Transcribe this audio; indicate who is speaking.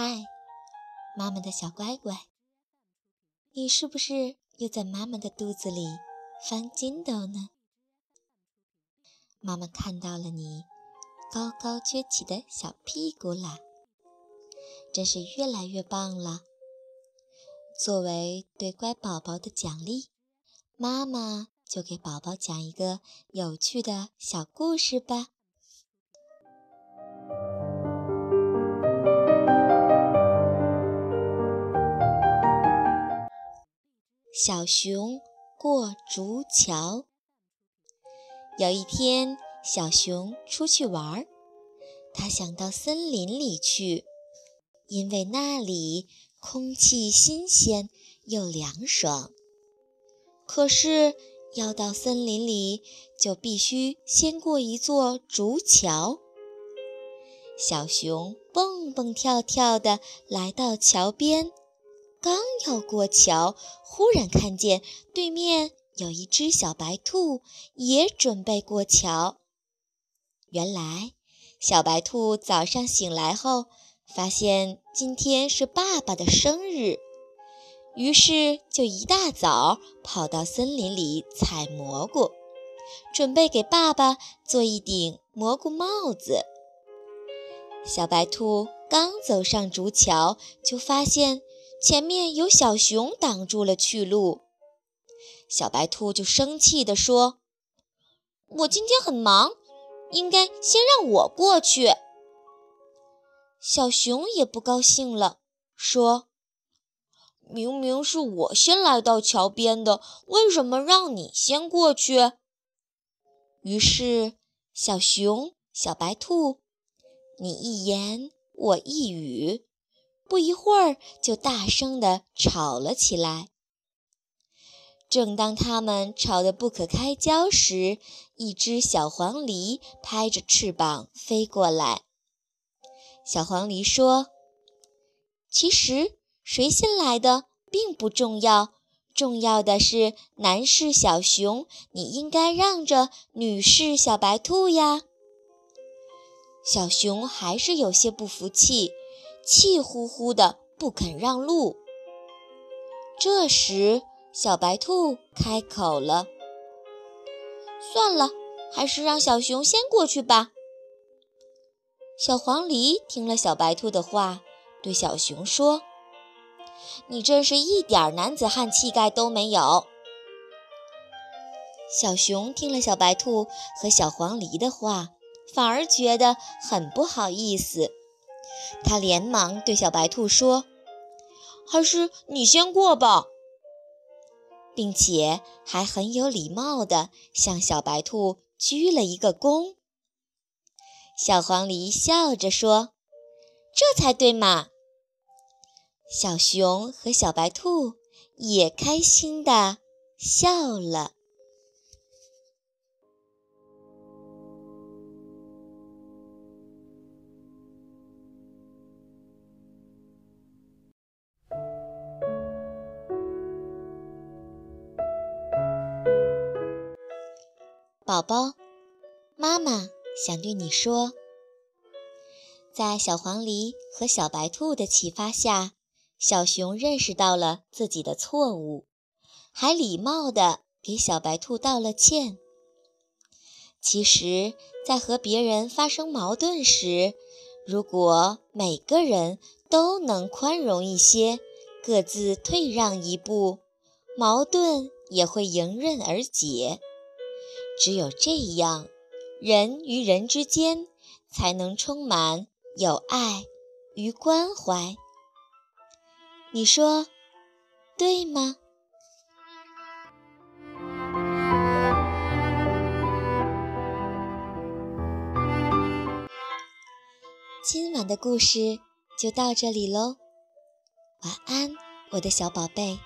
Speaker 1: 嗨妈妈的小乖乖，你是不是又在妈妈的肚子里翻筋斗呢？妈妈看到了你高高撅起的小屁股啦，真是越来越棒了。作为对乖宝宝的奖励，妈妈就给宝宝讲一个有趣的小故事吧。小熊过竹桥。有一天，小熊出去玩儿，它想到森林里去，因为那里空气新鲜又凉爽。可是，要到森林里，就必须先过一座竹桥。小熊蹦蹦跳跳地来到桥边。刚要过桥，忽然看见对面有一只小白兔，也准备过桥。原来，小白兔早上醒来后，发现今天是爸爸的生日，于是就一大早跑到森林里采蘑菇，准备给爸爸做一顶蘑菇帽子。小白兔刚走上竹桥，就发现。前面有小熊挡住了去路，小白兔就生气地说：“我今天很忙，应该先让我过去。”小熊也不高兴了，说：“明明是我先来到桥边的，为什么让你先过去？”于是，小熊、小白兔，你一言我一语。不一会儿，就大声地吵了起来。正当他们吵得不可开交时，一只小黄鹂拍着翅膀飞过来。小黄鹂说：“其实谁先来的并不重要，重要的是男士小熊，你应该让着女士小白兔呀。”小熊还是有些不服气。气呼呼的不肯让路。这时，小白兔开口了：“算了，还是让小熊先过去吧。”小黄鹂听了小白兔的话，对小熊说：“你真是一点男子汉气概都没有。”小熊听了小白兔和小黄鹂的话，反而觉得很不好意思。他连忙对小白兔说：“还是你先过吧。”并且还很有礼貌地向小白兔鞠了一个躬。小黄鹂笑着说：“这才对嘛！”小熊和小白兔也开心地笑了。宝宝，妈妈想对你说，在小黄鹂和小白兔的启发下，小熊认识到了自己的错误，还礼貌地给小白兔道了歉。其实，在和别人发生矛盾时，如果每个人都能宽容一些，各自退让一步，矛盾也会迎刃而解。只有这样，人与人之间才能充满有爱与关怀。你说对吗？今晚的故事就到这里喽，晚安，我的小宝贝。